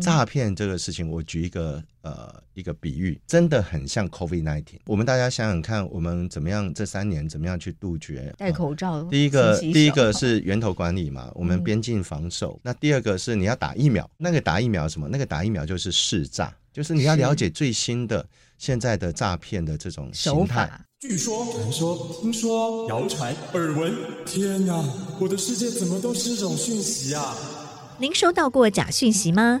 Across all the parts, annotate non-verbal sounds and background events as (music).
诈骗这个事情，我举一个呃一个比喻，真的很像 COVID nineteen。我们大家想想看，我们怎么样这三年怎么样去杜绝戴口罩？呃、第一个第一个是源头管理嘛，(laughs) 我们边境防守。嗯、那第二个是你要打疫苗，那个打疫苗什么？那个打疫苗就是识诈，就是你要了解最新的现在的诈骗的这种形态。据说、传说、听说、谣传、耳闻，天哪！我的世界怎么都是这种讯息啊？您收到过假讯息吗？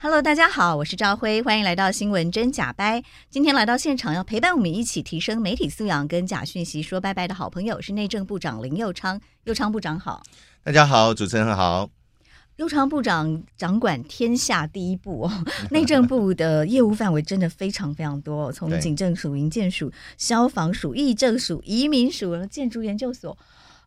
Hello，大家好，我是赵辉，欢迎来到新闻真假掰。今天来到现场要陪伴我们一起提升媒体素养、跟假讯息说拜拜的好朋友是内政部长林佑昌。佑昌部长好，大家好，主持人好。右昌部长掌管天下第一部哦，(laughs) 内政部的业务范围真的非常非常多，从警政署、营建署、消防署、议政署、移民署、建筑研究所。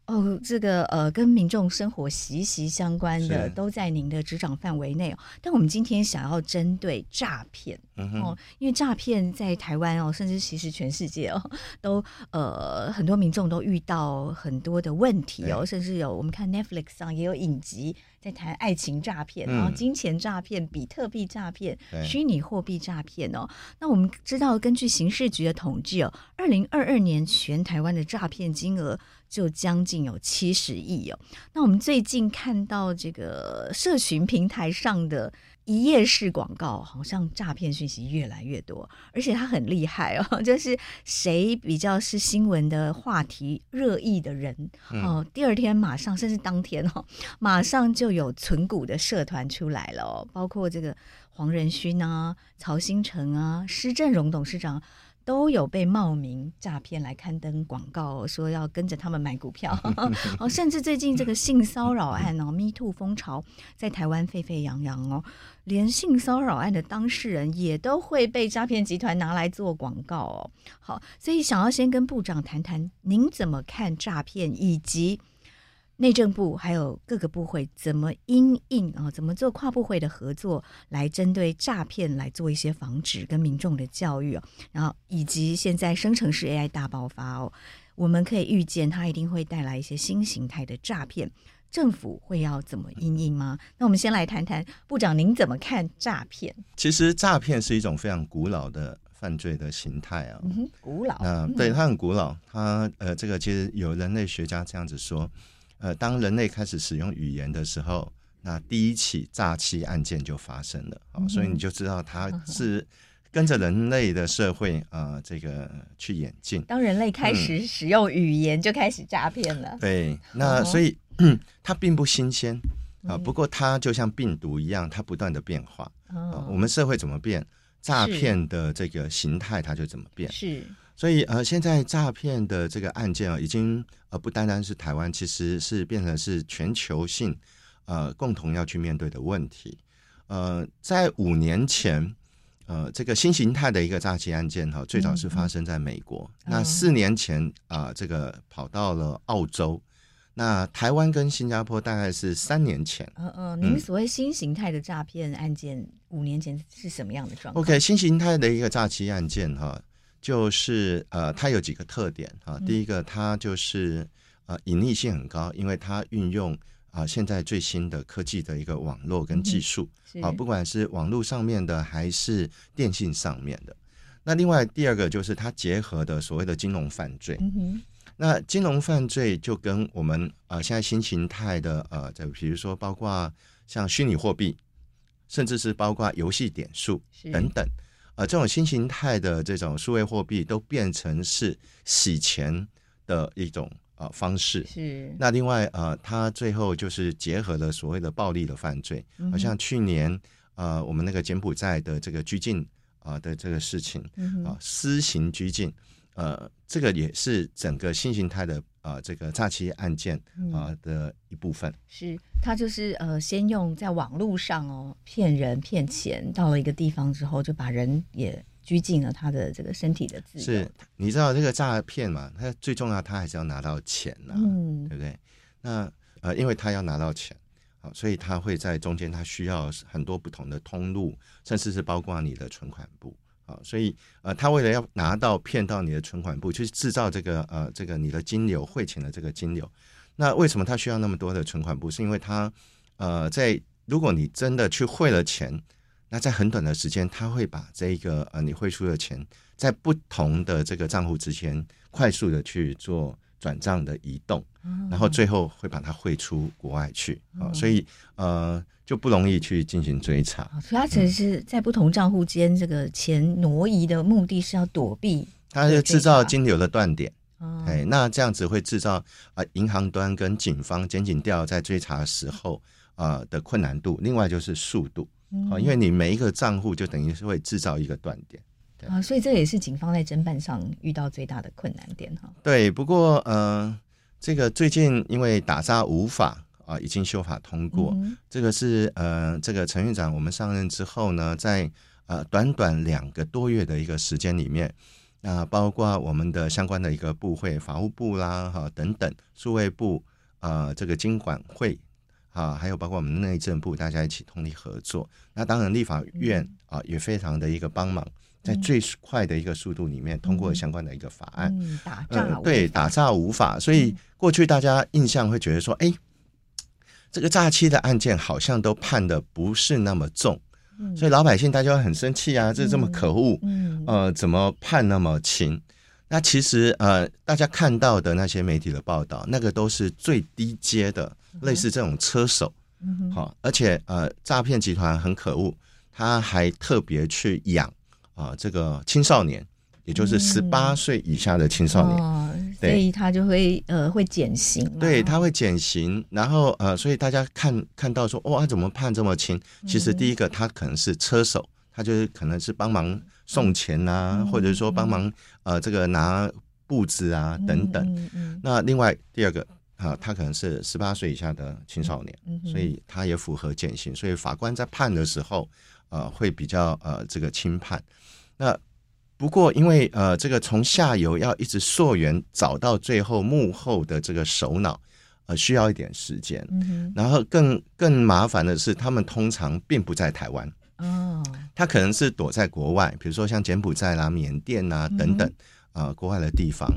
哦，这个呃，跟民众生活息息相关的，都在您的执掌范围内哦。但我们今天想要针对诈骗、嗯、哦，因为诈骗在台湾哦，甚至其实全世界哦，都呃很多民众都遇到很多的问题哦，甚至有我们看 Netflix 上也有影集在谈爱情诈骗，然后金钱诈骗、比特币诈骗、虚拟货币诈骗哦。那我们知道，根据刑事局的统计哦，二零二二年全台湾的诈骗金额。就将近有七十亿哦。那我们最近看到这个社群平台上的一页式广告，好像诈骗讯息越来越多，而且它很厉害哦，(laughs) 就是谁比较是新闻的话题热议的人哦，第二天马上甚至当天哦，(laughs) 马上就有存股的社团出来了哦，包括这个黄仁勋啊、曹兴成啊、施正荣董事长。都有被冒名诈骗来刊登广告，说要跟着他们买股票。(laughs) 哦，甚至最近这个性骚扰案哦，Me Too 风潮在台湾沸沸扬扬哦，连性骚扰案的当事人也都会被诈骗集团拿来做广告哦。好，所以想要先跟部长谈谈，您怎么看诈骗以及？内政部还有各个部会怎么因应啊？怎么做跨部会的合作，来针对诈骗来做一些防止跟民众的教育哦。然后以及现在生成式 AI 大爆发哦，我们可以预见它一定会带来一些新形态的诈骗。政府会要怎么因应吗？那我们先来谈谈部长，您怎么看诈骗？其实诈骗是一种非常古老的犯罪的形态啊。嗯，古老。那对它很古老，它呃，这个其实有人类学家这样子说。呃，当人类开始使用语言的时候，那第一起诈欺案件就发生了。嗯、所以你就知道它是跟着人类的社会啊、呃，这个去演进。当人类开始使用语言，就开始诈骗了。嗯、对，那所以、哦、它并不新鲜啊。不过它就像病毒一样，它不断的变化。哦、我们社会怎么变，诈骗的这个形态它就怎么变。是。所以呃，现在诈骗的这个案件啊，已经呃不单单是台湾，其实是变成是全球性呃共同要去面对的问题。呃，在五年前，呃，这个新形态的一个诈欺案件哈，最早是发生在美国。那四年前啊、呃，这个跑到了澳洲。那台湾跟新加坡大概是三年前。嗯嗯，您所谓新形态的诈骗案件，五年前是什么样的状况？OK，新形态的一个诈欺案件哈。就是呃，它有几个特点啊。第一个，它就是呃，隐匿性很高，因为它运用啊、呃、现在最新的科技的一个网络跟技术啊、呃，不管是网络上面的还是电信上面的。那另外第二个就是它结合的所谓的金融犯罪。嗯、那金融犯罪就跟我们啊、呃、现在新形态的呃，就比如说包括像虚拟货币，甚至是包括游戏点数等等。呃，这种新形态的这种数位货币都变成是洗钱的一种呃方式。是。那另外呃，它最后就是结合了所谓的暴力的犯罪，好像去年呃，我们那个柬埔寨的这个拘禁啊的这个事情啊，私刑拘禁，呃，这个也是整个新形态的。啊、呃，这个诈欺案件啊、呃、的一部分、嗯、是，他就是呃，先用在网络上哦骗人骗钱，到了一个地方之后，就把人也拘禁了他的这个身体的自由。是，你知道这个诈骗嘛？他最重要，他还是要拿到钱呐、啊，嗯，对不对？那呃，因为他要拿到钱好，所以他会在中间，他需要很多不同的通路，甚至是包括你的存款簿啊，所以呃，他为了要拿到骗到你的存款部，去制造这个呃这个你的金流汇钱的这个金流。那为什么他需要那么多的存款不？是因为他呃在如果你真的去汇了钱，那在很短的时间，他会把这个呃你汇出的钱，在不同的这个账户之间快速的去做转账的移动，然后最后会把它汇出国外去啊，所以呃就不容易去进行追查。所以他只是在不同账户间这个钱挪移的目的是要躲避，他是制造金流的断点。哎，那这样子会制造啊银行端跟警方检警调在追查的时候啊的困难度。另外就是速度。哦，因为你每一个账户就等于是会制造一个断点，对啊，所以这也是警方在侦办上遇到最大的困难点哈。对，不过呃，这个最近因为打诈无法啊已经修法通过，嗯、这个是呃这个陈院长我们上任之后呢，在呃短短两个多月的一个时间里面，那、呃、包括我们的相关的一个部会，法务部啦哈、啊、等等，数位部啊、呃、这个经管会。啊，还有包括我们内政部，大家一起通力合作。那当然，立法院啊也非常的一个帮忙，在最快的一个速度里面通过相关的一个法案。嗯，打诈、呃、对打诈无法，所以过去大家印象会觉得说，哎，这个诈欺的案件好像都判的不是那么重，所以老百姓大家会很生气啊，这这么可恶，嗯，呃，怎么判那么轻？那其实呃，大家看到的那些媒体的报道，那个都是最低阶的。类似这种车手，好，而且呃，诈骗集团很可恶，他还特别去养啊这个青少年，也就是十八岁以下的青少年，所以他就会呃会减刑，对，他会减刑，然后呃，所以大家看看到说哇，怎么判这么轻？其实第一个他可能是车手，他就是可能是帮忙送钱呐，或者说帮忙呃这个拿布子啊等等。那另外第二个。啊，他可能是十八岁以下的青少年，嗯、所以他也符合减刑，所以法官在判的时候，呃，会比较呃这个轻判。那不过因为呃这个从下游要一直溯源找到最后幕后的这个首脑，呃，需要一点时间。嗯、然后更更麻烦的是，他们通常并不在台湾。哦，他可能是躲在国外，比如说像柬埔寨啦、缅甸啊等等啊、嗯呃、国外的地方。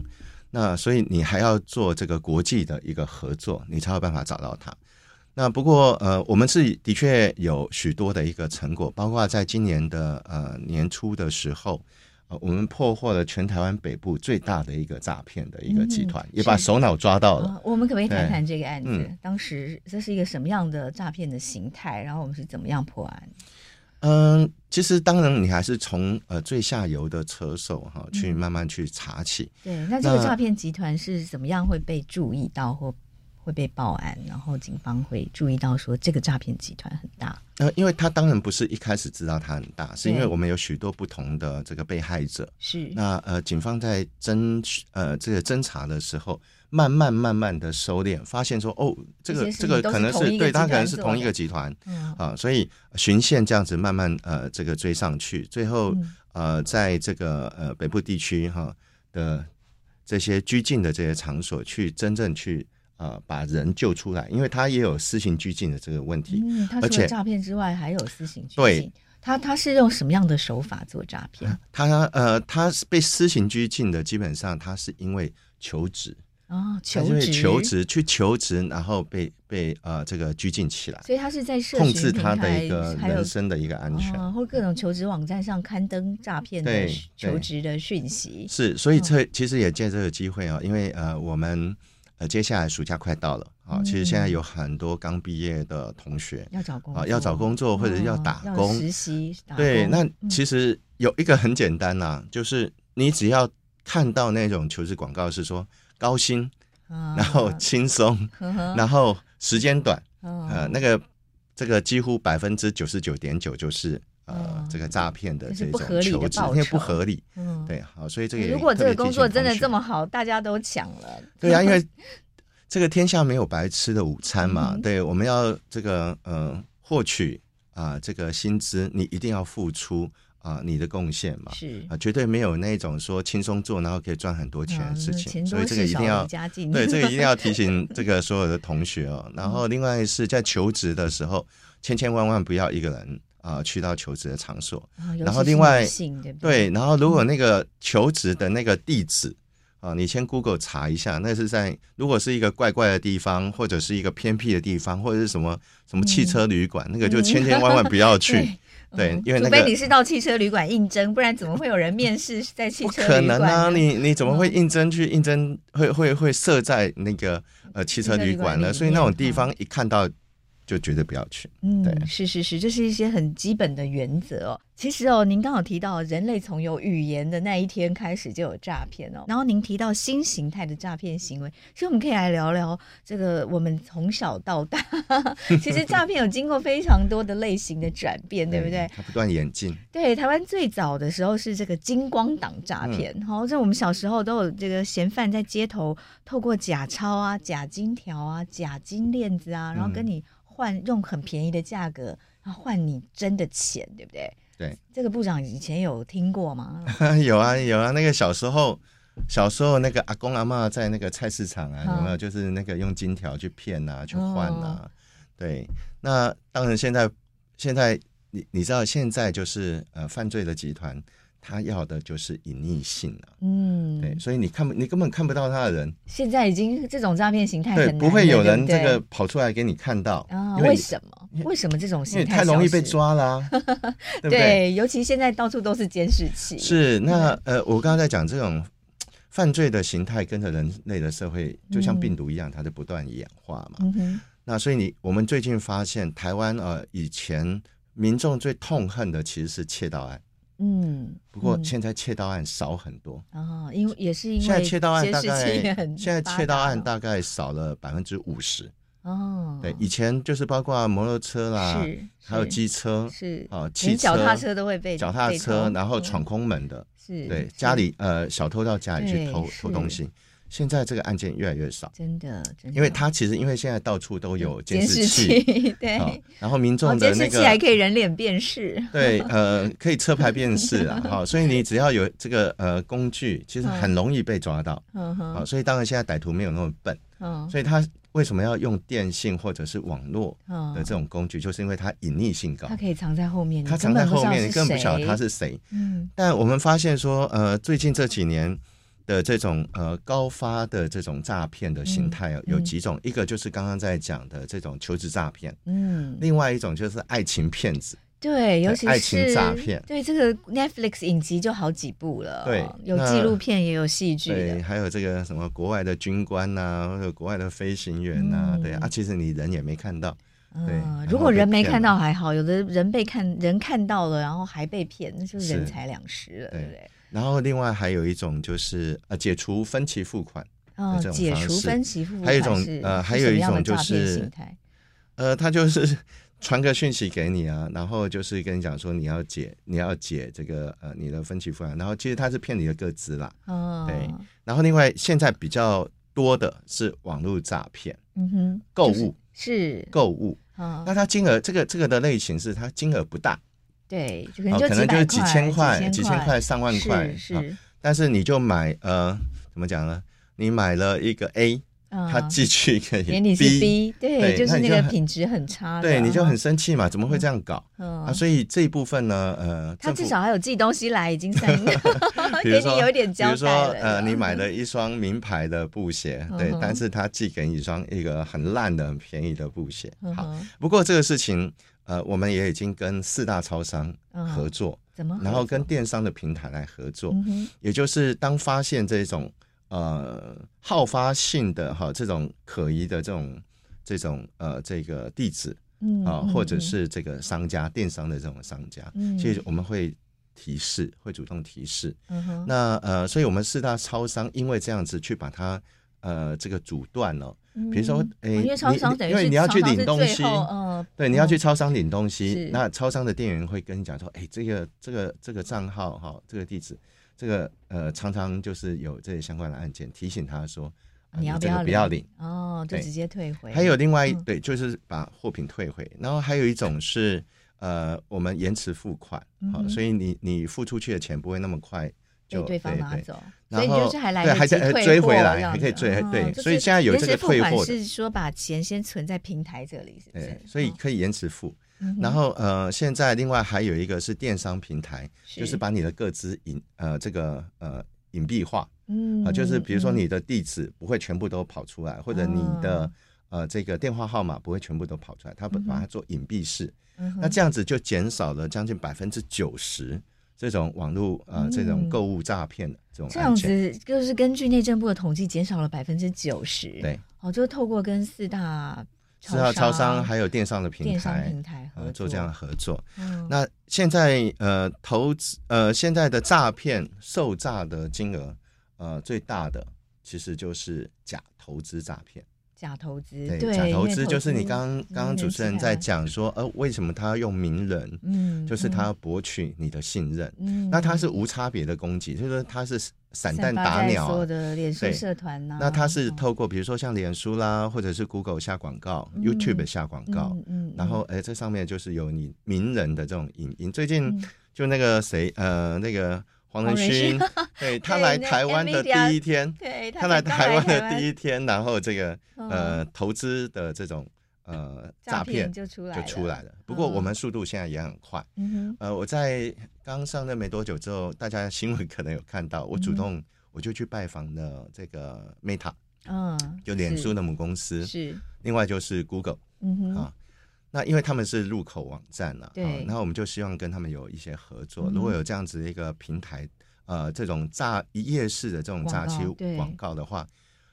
那所以你还要做这个国际的一个合作，你才有办法找到他。那不过呃，我们是的确有许多的一个成果，包括在今年的呃年初的时候，呃，我们破获了全台湾北部最大的一个诈骗的一个集团，嗯、也把首脑抓到了。呃、我们可不可以谈谈这个案子？嗯、当时这是一个什么样的诈骗的形态？然后我们是怎么样破案？嗯，其实当然，你还是从呃最下游的车手哈去慢慢去查起。对，那这个诈骗集团是怎么样会被注意到或会被报案，然后警方会注意到说这个诈骗集团很大？呃，因为他当然不是一开始知道他很大，是因为我们有许多不同的这个被害者。是。那呃，警方在侦呃这个侦查的时候。慢慢慢慢的收敛，发现说哦，这个这个可能是对他可能是同一个集团，嗯、啊，所以循线这样子慢慢呃这个追上去，最后呃在这个呃北部地区哈、啊、的这些拘禁的这些场所去真正去呃把人救出来，因为他也有私刑拘禁的这个问题，嗯，他除了诈骗之外还有私刑拘禁，对，他他是用什么样的手法做诈骗？他呃他是被私刑拘禁的，基本上他是因为求职。哦，求职，求职去求职，然后被被呃这个拘禁起来，所以他是在控制他的一个人身的一个安全，哦、或各种求职网站上刊登诈骗的求职的讯息。是，所以这其实也借这个机会啊，因为呃我们呃接下来暑假快到了啊，其实现在有很多刚毕业的同学要找工啊，要找工作或者要打工、哦、实习。对，那其实有一个很简单呐、啊，就是你只要看到那种求职广告是说。高薪，然后轻松，然后时间短，呃，那个这个几乎百分之九十九点九就是呃这个诈骗的这种求职，因为不合理，嗯。对，好，所以这个如果这个工作真的这么好，大家都抢了，(laughs) 对啊，因为 (laughs) 这个天下没有白吃的午餐嘛，对，我们要这个呃获取啊这个薪资，你一定要付出啊你的贡献嘛，是。啊，绝对没有那种说轻松做然后可以赚很多钱的事情，所以这个一定要对这个一定要提醒 (laughs) 这个所有的同学哦。然后另外是在求职的时候，千千万万不要一个人啊去到求职的场所，然后另外对，然后如果那个求职的那个地址。啊，你先 Google 查一下，那是在如果是一个怪怪的地方，或者是一个偏僻的地方，或者是什么什么汽车旅馆，嗯、那个就千千万万不要去。对，对，因为、那个、除非你是到汽车旅馆应征，不然怎么会有人面试在汽车旅馆？不可能啊！你你怎么会应征去应征？会会会设在那个呃汽车旅馆呢？所以那种地方一看到。就绝对不要去。嗯，对，是是是，这是一些很基本的原则哦。其实哦，您刚好提到人类从有语言的那一天开始就有诈骗哦。然后您提到新形态的诈骗行为，所以我们可以来聊聊这个。我们从小到大，(laughs) 其实诈骗有经过非常多的类型的转变，(laughs) 对不对？它不断演进。对，台湾最早的时候是这个金光党诈骗。好、嗯，在我们小时候都有这个嫌犯在街头透过假钞啊、假金条啊、假金链子啊，然后跟你。换用很便宜的价格，然后换你真的钱，对不对？对，这个部长以前有听过吗？(laughs) 有啊，有啊。那个小时候，小时候那个阿公阿妈在那个菜市场啊，有没有？就是那个用金条去骗啊，去换啊。哦、对，那当然现在现在你你知道现在就是呃犯罪的集团。他要的就是隐匿性了，嗯，对，所以你看不，你根本看不到他的人。现在已经这种诈骗形态对，不会有人这个跑出来给你看到啊？为什么？为什么这种形态太容易被抓了？(laughs) 对不对？尤其现在到处都是监视器。是那呃，我刚刚在讲这种犯罪的形态，跟着人类的社会，就像病毒一样，它在不断演化嘛。那所以你我们最近发现，台湾呃，以前民众最痛恨的其实是窃盗案。嗯，不过现在窃盗案少很多。哦，因为也是因为现在窃盗案大概现在窃盗案大概少了百分之五十。哦。对，以前就是包括摩托车啦，还有机车是。啊，汽车、脚踏车都会被脚踏车，然后闯空门的，是对家里呃小偷到家里去偷偷东西。现在这个案件越来越少，真的，真的，因为他其实因为现在到处都有监视器，(laughs) 对，然后民众的那个监视器还可以人脸辨识，对，(laughs) 呃，可以车牌辨识啊，(laughs) 好，所以你只要有这个呃工具，其实很容易被抓到，嗯哼，好，所以当然现在歹徒没有那么笨，嗯，所以他为什么要用电信或者是网络的这种工具，就是因为它隐匿性高，它可以藏在后面，它藏在后面，你根本不晓得他是谁，嗯，但我们发现说，呃，最近这几年。的这种呃高发的这种诈骗的形态有几种，一个就是刚刚在讲的这种求职诈骗，嗯，另外一种就是爱情骗子，对，尤其是爱情诈骗，对这个 Netflix 影集就好几部了，对，有纪录片也有戏剧，对，还有这个什么国外的军官呐，或者国外的飞行员呐，对啊，其实你人也没看到，对，如果人没看到还好，有的人被看人看到了，然后还被骗，那就人财两失了，对不对？然后另外还有一种就是呃解除分期付款的这种方式，解除分期付款，还有一种呃还有一种就是呃他就是 (laughs) 传个讯息给你啊，然后就是跟你讲说你要解你要解这个呃你的分期付款，然后其实他是骗你的个资啦，哦，对，然后另外现在比较多的是网络诈骗，嗯哼，购物。是购物，那它金额这个这个的类型是它金额不大。对，可能就是几千块、几千块、上万块，是。但是你就买呃，怎么讲呢？你买了一个 A，他寄去 (laughs) 给你 B，对，就是那个品质很差，对，你就很生气嘛？怎么会这样搞啊？所以这一部分呢，呃，他至少还有寄东西来，已经算 (laughs) (laughs) 给你有一点交代了。比如说，呃，你买了一双名牌的布鞋，对，但是他寄给你一双一个很烂的、很便宜的布鞋。好，不过这个事情。呃，我们也已经跟四大超商合作，哦、怎么？然后跟电商的平台来合作，嗯、也就是当发现这种呃好发性的哈这种可疑的这种这种呃这个地址啊，或者是这个商家电商的这种商家，嗯、哼其实我们会提示，会主动提示。嗯、那呃，所以我们四大超商因为这样子去把它呃这个阻断了。比如说，哎，因为超商等于因为你要去领东西，嗯，对，你要去超商领东西，那超商的店员会跟你讲说，哎，这个这个这个账号哈，这个地址，这个呃，常常就是有这些相关的案件，提醒他说，你要不要不要领哦，就直接退回。还有另外一对，就是把货品退回。然后还有一种是，呃，我们延迟付款，好、嗯，所以你你付出去的钱不会那么快就被对方拿走，然后所以就是还来对，还在追回来，还可以追，哦、对，所以现在有这个退货是说把钱先存在平台这里，是不是？所以可以延迟付。嗯、然后呃，现在另外还有一个是电商平台，是就是把你的个资隐呃这个呃隐蔽化，嗯啊、呃，就是比如说你的地址不会全部都跑出来，嗯、或者你的。哦呃，这个电话号码不会全部都跑出来，他把把它做隐蔽式，嗯、那这样子就减少了将近百分之九十这种网络呃这种购物诈骗的这种。这样子就是根据内政部的统计，减少了百分之九十。对，哦，就透过跟四大四大超商还有电商的平台，电商平台合作、呃、做这样的合作。嗯、那现在呃投资呃现在的诈骗受诈的金额呃最大的其实就是假投资诈骗。假投资，对，假投资就是你刚刚刚主持人在讲说，呃，为什么他要用名人？嗯，就是他要博取你的信任。嗯，那他是无差别的攻击，就是说他是散弹打鸟。所有的脸书社团呐，那他是透过比如说像脸书啦，或者是 Google 下广告，YouTube 下广告，嗯，然后哎，这上面就是有你名人的这种影音。最近就那个谁，呃，那个。黄仁勋，(laughs) 对他来台湾的第一天，他来台湾的第一天，然后这个呃投资的这种呃诈骗就出来就出来了。不过我们速度现在也很快。呃，我在刚上任没多久之后，大家新闻可能有看到，我主动我就去拜访了这个 Meta，嗯，就脸书的母公司是，另外就是 Google，嗯哼啊，那因为他们是入口网站了，对，然后我们就希望跟他们有一些合作。如果有这样子的一个平台，呃，这种诈一夜式的这种诈欺广告的话，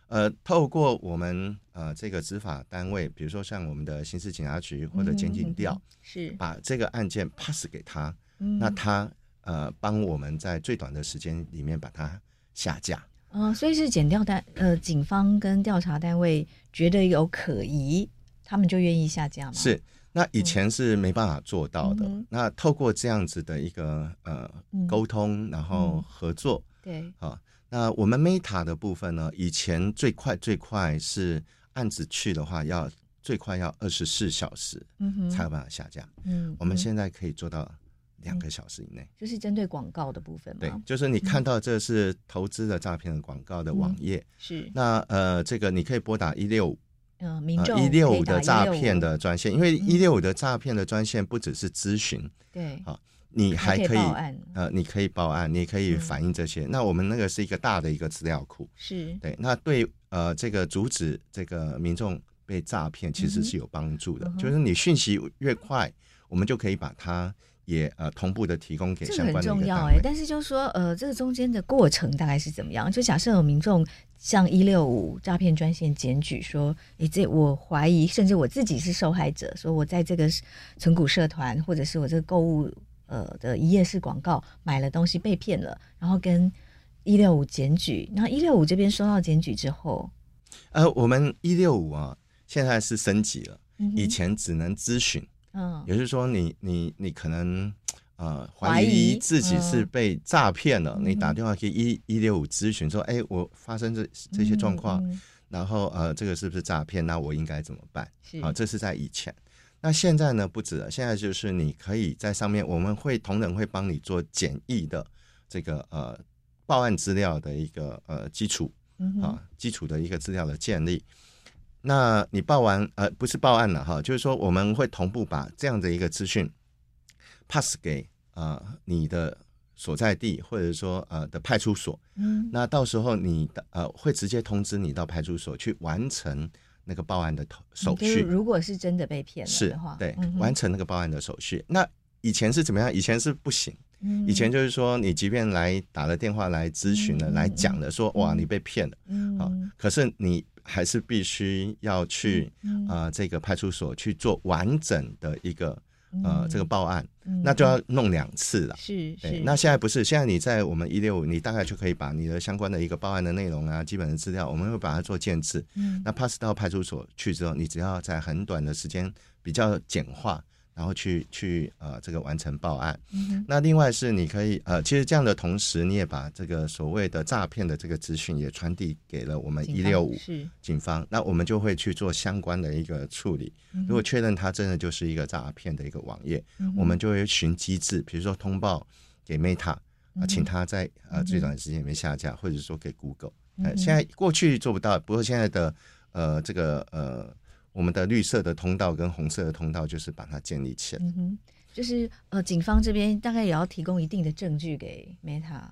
呃，透过我们呃这个执法单位，比如说像我们的刑事警察局或者检警调，是把这个案件 pass 给他，那他呃帮我们在最短的时间里面把它下架。哦，所以是检调单呃警方跟调查单位觉得有可疑，他们就愿意下架吗？是。那以前是没办法做到的。嗯、那透过这样子的一个呃沟通，然后合作，嗯、对，好。那我们 Meta 的部分呢，以前最快最快是案子去的话，要最快要二十四小时，才有办法下架。嗯，我们现在可以做到两个小时以内。就是针对广告的部分吗？对，就是你看到这是投资的诈骗的广告的网页，嗯、是。那呃，这个你可以拨打一六五。嗯，民众一六五的诈骗的专线，因为一六五的诈骗的专线不只是咨询，对，好，你还可以呃，你可以报案，你可以反映这些。那我们那个是一个大的一个资料库，是对，那对呃这个阻止这个民众被诈骗，其实是有帮助的。就是你讯息越快，我们就可以把它也呃同步的提供给相关的。这很重要哎，但是就是说呃，这个中间的过程大概是怎么样？就假设有民众。向一六五诈骗专线检举说：“诶，这我怀疑，甚至我自己是受害者。说我在这个存股社团，或者是我这个购物呃的一页式广告买了东西被骗了，然后跟一六五检举。然后一六五这边收到检举之后，呃，我们一六五啊，现在是升级了，以前只能咨询，嗯，也就是说你，你你你可能。”呃，怀疑自己是被诈骗了，嗯、你打电话给一一六五咨询说，哎、欸，我发生这这些状况，然后呃，这个是不是诈骗？那我应该怎么办？好啊，这是在以前。那现在呢？不止了，现在就是你可以在上面，我们会同仁会帮你做简易的这个呃报案资料的一个呃基础啊，基础的一个资料的建立。那你报完呃，不是报案了哈，就是说我们会同步把这样的一个资讯 pass 给。啊、呃，你的所在地或者说呃的派出所，嗯，那到时候你的呃会直接通知你到派出所去完成那个报案的手续。如果是真的被骗了的话，是对，嗯、完成那个报案的手续。那以前是怎么样？以前是不行，嗯、以前就是说你即便来打了电话来咨询了，嗯、来讲了说哇你被骗了，嗯，好，可是你还是必须要去啊、嗯呃、这个派出所去做完整的一个。呃，这个报案，嗯、那就要弄两次了。是是。那现在不是，现在你在我们一六五，你大概就可以把你的相关的一个报案的内容啊，基本的资料，我们会把它做建制。嗯。那 pass 到派出所去之后，你只要在很短的时间，比较简化，然后去去呃这个完成报案。嗯、那另外是你可以呃，其实这样的同时，你也把这个所谓的诈骗的这个资讯也传递给了我们一六五警方，那我们就会去做相关的一个处理。嗯、如果确认它真的就是一个诈骗的一个网页，嗯、我们就会循机制，比如说通报给 Meta 啊、呃，请他在呃最短时间里面下架，或者说给 Google。呃，现在过去做不到，不过现在的呃这个呃。我们的绿色的通道跟红色的通道，就是把它建立起来。嗯哼，就是呃，警方这边大概也要提供一定的证据给 Meta，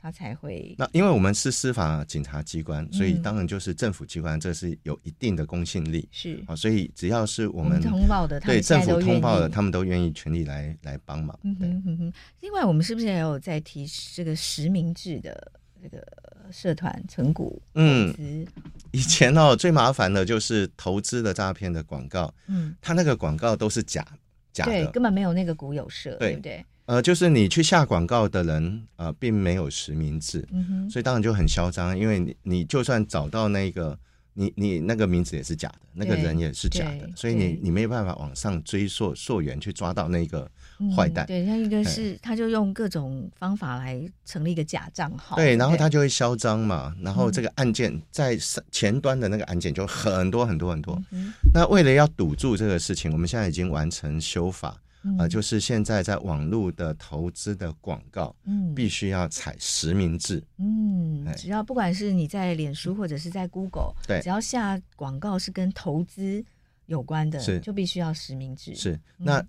他才会。那因为我们是司法警察机关，所以当然就是政府机关，这是有一定的公信力。是啊，所以只要是我们，通报的，对政府通报的，他们都愿意全力来来帮忙。嗯哼嗯哼。另外，我们是不是也有在提这个实名制的这个？社团存股，嗯，以前哦，最麻烦的就是投资的诈骗的广告，嗯，他那个广告都是假假的，根本没有那个股有社，对，对不对？呃，就是你去下广告的人，呃，并没有实名制，所以当然就很嚣张，因为你你就算找到那个。你你那个名字也是假的，那个人也是假的，所以你你没有办法往上追溯溯源去抓到那个坏蛋。嗯、对，他一个是他就用各种方法来成立一个假账号。对，然后他就会嚣张嘛，然后这个案件在前端的那个案件就很多很多很多。嗯、那为了要堵住这个事情，我们现在已经完成修法。啊、呃，就是现在在网络的投资的广告，嗯，必须要采实名制，嗯，只要不管是你在脸书或者是在 Google，对，只要下广告是跟投资有关的，是就必须要实名制。是，嗯、那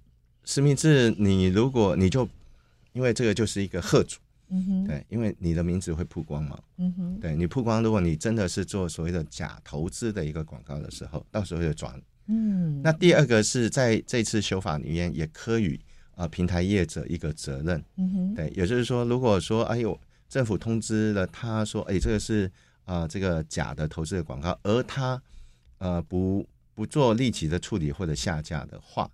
实名制，你如果你就因为这个就是一个贺主，嗯哼，对，因为你的名字会曝光嘛，嗯哼，对你曝光，如果你真的是做所谓的假投资的一个广告的时候，到时候就抓了。嗯，那第二个是在这次修法里面也科予啊平台业者一个责任，嗯哼，对，也就是说，如果说哎呦政府通知了他说，哎这个是啊、这个假的投资的广告，而他呃不不做立即的处理或者下架的话。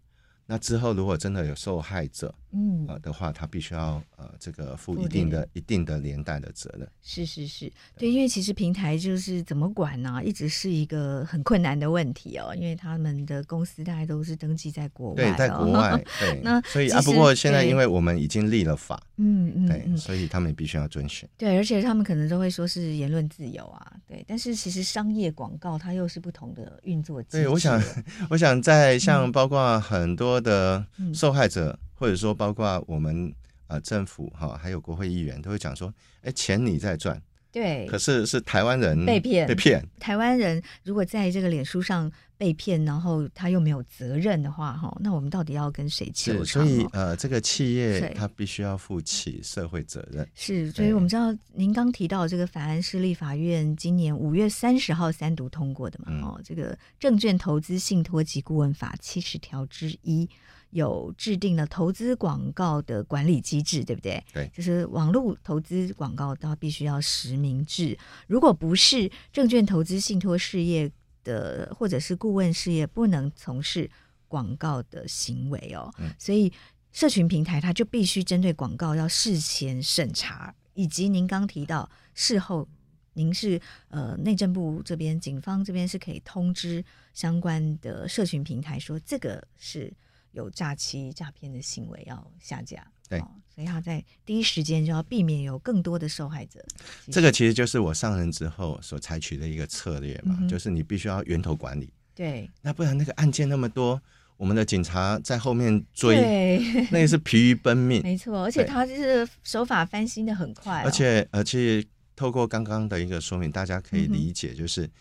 那之后，如果真的有受害者，嗯，呃的话，他必须要呃这个负一定的、一定。的连带的责任。是是是，对，因为其实平台就是怎么管呢、啊，一直是一个很困难的问题哦，因为他们的公司大概都是登记在国外、哦，对，在国外，对，(laughs) 那所以啊，不过现在因为我们已经立了法，嗯嗯，对，所以他们也必须要遵循。对，而且他们可能都会说是言论自由啊，对，但是其实商业广告它又是不同的运作。对，我想，(laughs) 我想在像包括很多。的受害者，或者说包括我们啊政府哈，还有国会议员都会讲说，哎，钱你在赚，对，可是是台湾人被骗，被骗。台湾人如果在这个脸书上被骗，然后他又没有责任的话，哈，那我们到底要跟谁求偿？所以呃，这个企业他必须要负起社会责任。是，所以我们知道您刚提到这个法案是立法院今年五月三十号三读通过的嘛？哦、嗯，这个证券投资信托及顾问法七十条之一。有制定了投资广告的管理机制，对不对？对，就是网络投资广告，它必须要实名制。如果不是证券投资信托事业的，或者是顾问事业，不能从事广告的行为哦。嗯，所以社群平台它就必须针对广告要事前审查，以及您刚提到事后，您是呃内政部这边、警方这边是可以通知相关的社群平台说这个是。有诈欺、诈骗的行为要下架，对、哦，所以他在第一时间就要避免有更多的受害者。这个其实就是我上任之后所采取的一个策略嘛，嗯、就是你必须要源头管理，对，那不然那个案件那么多，我们的警察在后面追，那也是疲于奔命。(laughs) 没错，而且他就是手法翻新的很快、哦，而且而且透过刚刚的一个说明，大家可以理解就是。嗯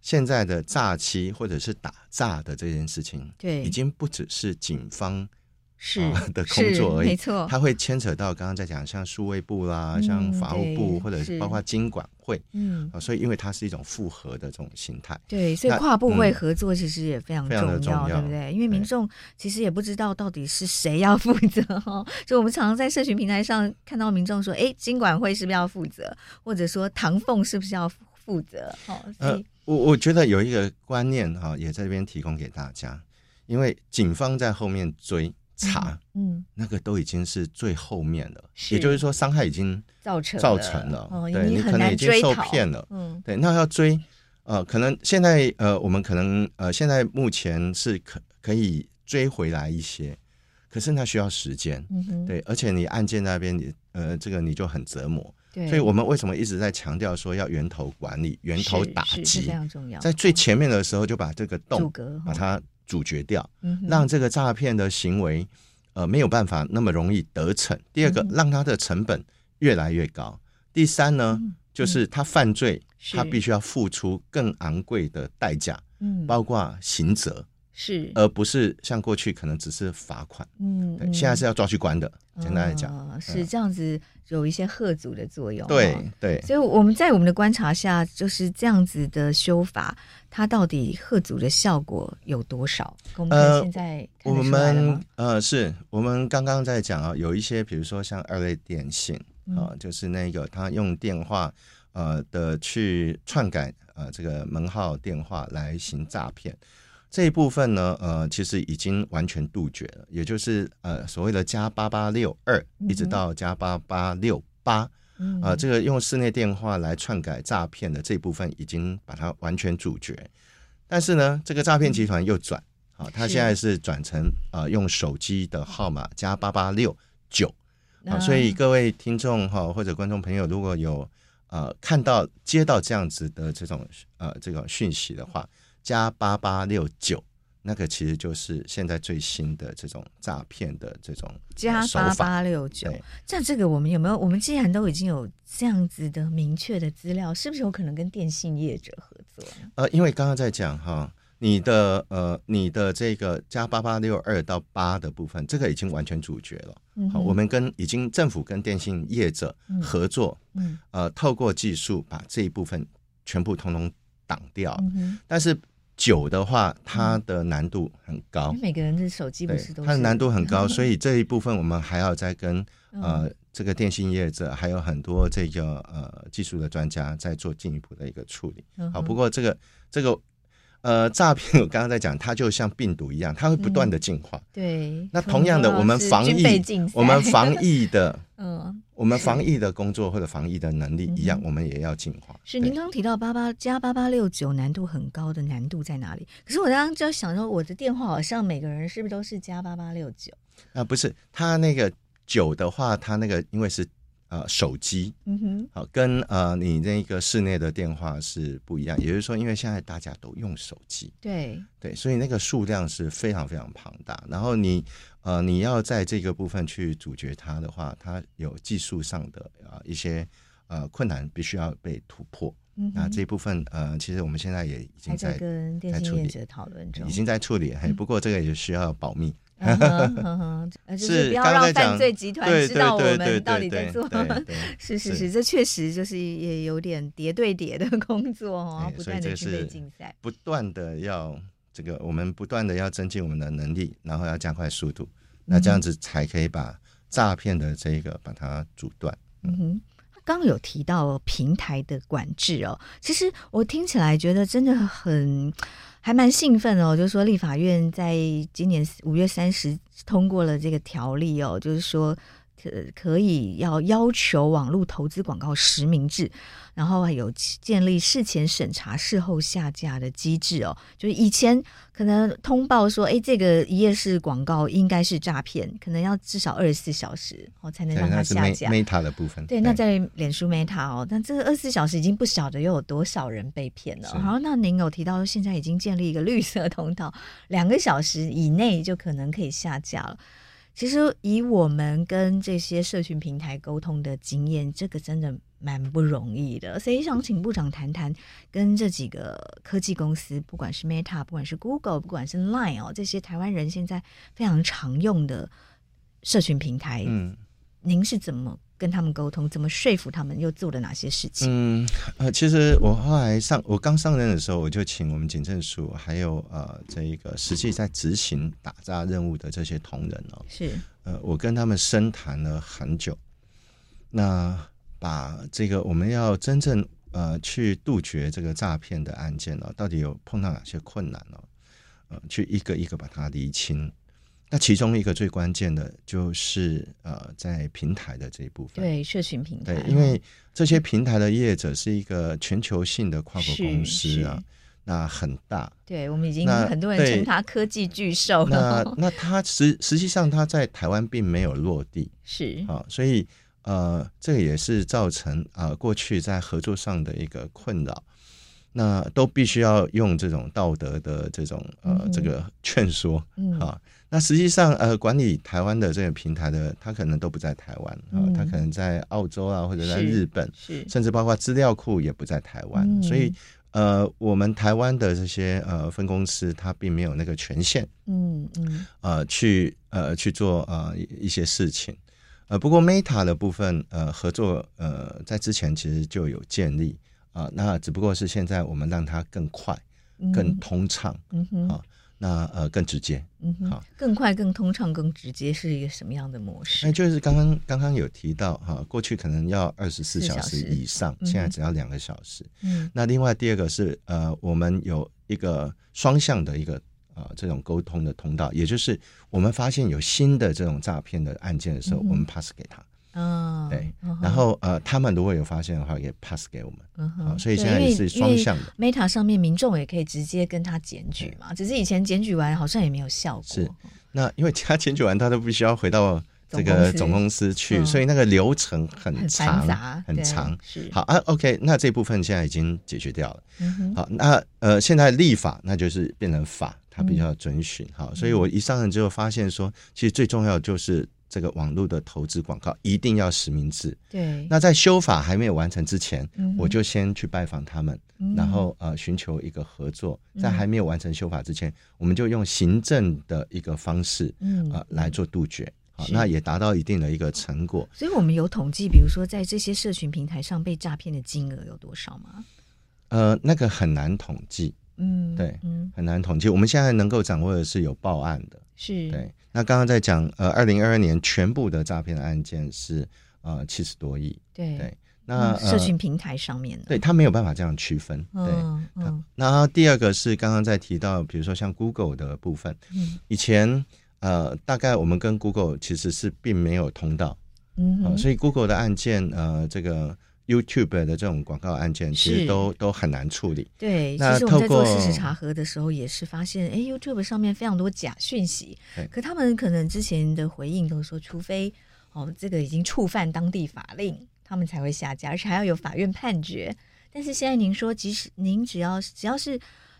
现在的诈欺或者是打诈的这件事情，对，已经不只是警方是、呃、的工作而已，没错，它会牵扯到刚刚在讲像数位部啦，嗯、像法务部，或者是包括经管会，嗯、呃，所以因为它是一种复合的这种形态，对，所以跨部会合作其实也非常重要，嗯、重要对不对？因为民众其实也不知道到底是谁要负责哈，(laughs) 就我们常常在社群平台上看到民众说，哎，经管会是不是要负责，或者说唐凤是不是要负责？好，所以。我我觉得有一个观念哈，也在这边提供给大家，因为警方在后面追查，嗯，嗯，那个都已经是最后面了，也就是说伤害已经造成造成了，哦、对你可能已经受骗了，嗯，对，那要追，呃，可能现在呃，我们可能呃，现在目前是可可以追回来一些，可是那需要时间，嗯哼，对，而且你案件那边你呃这个你就很折磨，对，所以我们为什么一直在强调说要源头管理、源头打击，非常重要，在最前面的时候就把这个洞把它阻绝掉，嗯，让这个诈骗的行为呃没有办法那么容易得逞。第二个，嗯、让它的成本越来越高。第三呢，嗯、就是他犯罪，他必须要付出更昂贵的代价，嗯，包括刑责，是，而不是像过去可能只是罚款，嗯，对，现在是要抓去关的。嗯、简单来讲、呃，是这样子，有一些贺阻的作用。对对，所以我们在我们的观察下，就是这样子的修法，它到底贺阻的效果有多少？我们现在看我们呃，是我们刚刚在讲啊，有一些比如说像二类电信啊、呃，就是那个他用电话呃的去篡改呃这个门号电话来行诈骗。这一部分呢，呃，其实已经完全杜绝了，也就是呃所谓的加八八六二，一直到加八八六八，啊，这个用室内电话来篡改诈骗的这一部分已经把它完全阻绝。但是呢，这个诈骗集团又转，啊、呃，他现在是转成呃用手机的号码加八八六九，啊，所以各位听众哈、呃、或者观众朋友，如果有呃看到接到这样子的这种呃这个讯息的话。加八八六九，那个其实就是现在最新的这种诈骗的这种加八八六九。像这个，我们有没有？我们既然都已经有这样子的明确的资料，是不是有可能跟电信业者合作？呃，因为刚刚在讲哈，你的呃，你的这个加八八六二到八的部分，这个已经完全阻绝了。嗯，好，我们跟已经政府跟电信业者合作，嗯，呃，透过技术把这一部分全部通通挡掉。嗯，但是。九的话，它的难度很高。每个人的手机不是都？它的难度很高，(laughs) 所以这一部分我们还要再跟呃这个电信业者，还有很多这个呃技术的专家再做进一步的一个处理。好，不过这个这个呃诈骗，我刚刚在讲，它就像病毒一样，它会不断的进化。对。那同样的，我们防疫，我们防 (laughs) 疫的。嗯，我们防疫的工作或者防疫的能力一样，我们也要进化。是您刚刚提到八八加八八六九难度很高的难度在哪里？可是我刚刚就想说，我的电话好像每个人是不是都是加八八六九？啊，不是，他那个九的话，他那个因为是呃手机，嗯哼，好，跟呃你那个室内的电话是不一样。也就是说，因为现在大家都用手机，对对，所以那个数量是非常非常庞大。然后你。呃，你要在这个部分去阻绝它的话，它有技术上的啊、呃、一些呃困难，必须要被突破。嗯，那这一部分呃，其实我们现在也已经在，在跟电信业者讨论中，已经在处理。嘿、嗯，不过这个也需要保密。嗯哼哼哼，(laughs) 就是不要让犯罪集团知道我们到底在做。(laughs) 是是是，这确实就是也有点叠对叠的工作哦，不断的军备竞赛，不断的要。这个我们不断的要增进我们的能力，然后要加快速度，那这样子才可以把诈骗的这个把它阻断。嗯哼，刚有提到平台的管制哦，其实我听起来觉得真的很还蛮兴奋哦，就是说立法院在今年五月三十通过了这个条例哦，就是说。可可以要要求网络投资广告实名制，然后还有建立事前审查、事后下架的机制哦。就是以前可能通报说，哎，这个一页式广告应该是诈骗，可能要至少二十四小时哦才能让它下架。Meta 的部分，对，那在脸书 Meta 哦，但这个二十四小时已经不晓得又有多少人被骗了。然后那您有提到现在已经建立一个绿色通道，两个小时以内就可能可以下架了。其实以我们跟这些社群平台沟通的经验，这个真的蛮不容易的。所以想请部长谈谈，跟这几个科技公司，不管是 Meta，不管是 Google，不管是 Line 哦，这些台湾人现在非常常用的社群平台，嗯，您是怎么跟他们沟通？怎么说服他们？又做了哪些事情？嗯，呃，其实我后来上我刚上任的时候，我就请我们警政署还有呃这一个实际在执行打诈任务的这些同仁哦，是呃，我跟他们深谈了很久，那把这个我们要真正呃去杜绝这个诈骗的案件呢，到底有碰到哪些困难呢？呃，去一个一个把它厘清。那其中一个最关键的就是呃，在平台的这一部分，对社群平台，对，因为这些平台的业者是一个全球性的跨国公司啊。那很大。对，我们已经很多人称它科技巨兽了。那那它实实际上它在台湾并没有落地，是啊，所以呃，这个也是造成啊、呃、过去在合作上的一个困扰。那都必须要用这种道德的这种呃这个劝说、嗯、啊。那实际上呃管理台湾的这个平台的，他可能都不在台湾啊，他可能在澳洲啊，或者在日本，甚至包括资料库也不在台湾。嗯、所以呃，我们台湾的这些呃分公司，它并没有那个权限，嗯嗯，呃去呃去做呃一些事情。呃，不过 Meta 的部分呃合作呃在之前其实就有建立。啊，那只不过是现在我们让它更快、更通畅，嗯哼，啊，那呃更直接，嗯哼，好，更快、更通畅、更直接是一个什么样的模式？那就是刚刚刚刚有提到哈，过去可能要二十四小时以上，现在只要两个小时。嗯，那另外第二个是呃，我们有一个双向的一个啊这种沟通的通道，也就是我们发现有新的这种诈骗的案件的时候，我们 pass 给他。嗯，对，然后呃，他们如果有发现的话，也 pass 给我们。嗯哼，所以现在也是双向的。Meta 上面民众也可以直接跟他检举嘛，只是以前检举完好像也没有效果。是，那因为他检举完，他都必须要回到这个总公司去，所以那个流程很长，很长。是，好啊，OK，那这部分现在已经解决掉了。嗯哼，好，那呃，现在立法那就是变成法，它比较遵循。好，所以我一上任之后发现说，其实最重要就是。这个网络的投资广告一定要实名制。对，那在修法还没有完成之前，嗯、我就先去拜访他们，嗯、然后呃寻求一个合作。在还没有完成修法之前，嗯、我们就用行政的一个方式，嗯呃来做杜绝。好，那也达到一定的一个成果。所以我们有统计，比如说在这些社群平台上被诈骗的金额有多少吗？呃，那个很难统计。嗯，对，嗯，很难统计。我们现在能够掌握的是有报案的，是对。那刚刚在讲，呃，二零二二年全部的诈骗的案件是呃七十多亿，对对。那、嗯、社群平台上面的，对他没有办法这样区分，对。嗯。嗯，然后第二个是刚刚在提到，比如说像 Google 的部分，嗯，以前呃，大概我们跟 Google 其实是并没有通道，嗯、呃，所以 Google 的案件，呃，这个。YouTube 的这种广告案件其实都都很难处理。对，那其实我们在做事实查核的时候，也是发现，哎，YouTube 上面非常多假讯息。可他们可能之前的回应都说，除非哦这个已经触犯当地法令，他们才会下架，而且还要有法院判决。但是现在您说，即使您只要只要是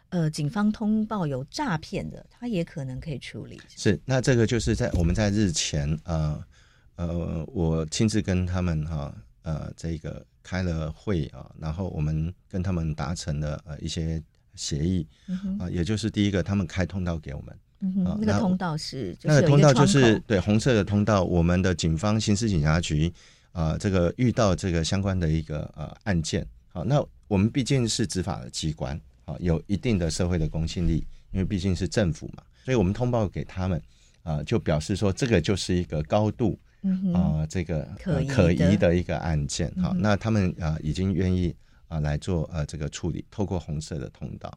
呃警方通报有诈骗的，他也可能可以处理。是，那这个就是在我们在日前呃呃，我亲自跟他们哈呃这个。开了会啊，然后我们跟他们达成了呃一些协议啊，也就是第一个，他们开通道给我们，嗯，那个通道是那个通道就是对红色的通道，我们的警方刑事警察局啊，这个遇到这个相关的一个呃案件，好，那我们毕竟是执法的机关，啊，有一定的社会的公信力，因为毕竟是政府嘛，所以我们通报给他们啊，就表示说这个就是一个高度。嗯啊、呃，这个可疑、呃、可疑的一个案件，好，那他们啊、呃、已经愿意啊、呃、来做呃这个处理，透过红色的通道。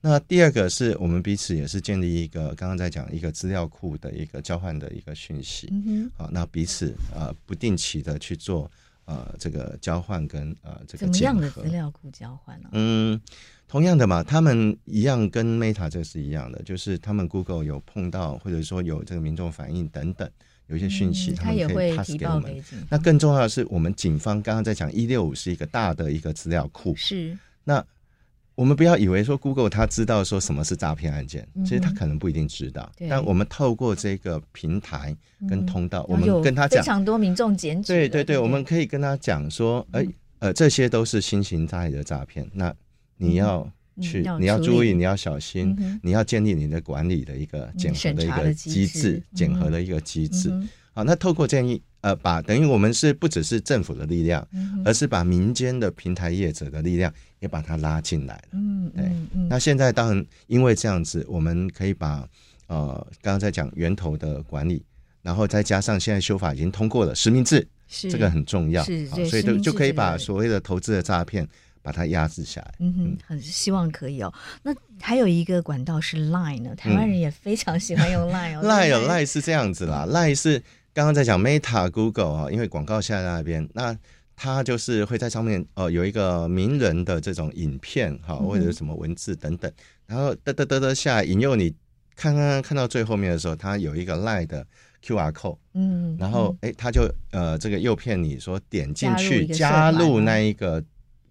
那第二个是我们彼此也是建立一个刚刚在讲一个资料库的一个交换的一个讯息，嗯哼，好，那彼此呃不定期的去做呃这个交换跟呃这个怎么样的资料库交换呢、啊？嗯，同样的嘛，他们一样跟 Meta 这是一样的，就是他们 Google 有碰到或者说有这个民众反应等等。有一些讯息，他们可以 pass 给我们。那更重要的是，我们警方刚刚在讲一六五是一个大的一个资料库。是。那我们不要以为说 Google 他知道说什么是诈骗案件，其实他可能不一定知道。但我们透过这个平台跟通道，我们跟他讲，非常多民众检举。对对对，我们可以跟他讲说，哎呃，这些都是新型态的诈骗。那你要去，你要注意，你要小心，你要建立你的管理的一个检核的一个机制，检核的一个机制。好，那透过建议，呃，把等于我们是不只是政府的力量，而是把民间的平台业者的力量也把它拉进来了。嗯，对。那现在当然因为这样子，我们可以把呃刚刚在讲源头的管理，然后再加上现在修法已经通过了实名制，这个很重要。是，所以就就可以把所谓的投资的诈骗。把它压制下来。嗯哼，很希望可以哦。那还有一个管道是 Line 呢，台湾人也非常喜欢用 (laughs) Line 哦。Line 有 Line 是这样子啦，Line 是刚刚在讲 Meta、Google 啊，因为广告下在那边，那它就是会在上面呃有一个名人的这种影片哈，或者是什么文字等等，然后嘚嘚嘚嘚下来引诱你看看看到最后面的时候，它有一个 LINE 的 QR code，嗯，然后哎，他就呃这个诱骗你说点进去加入那一个，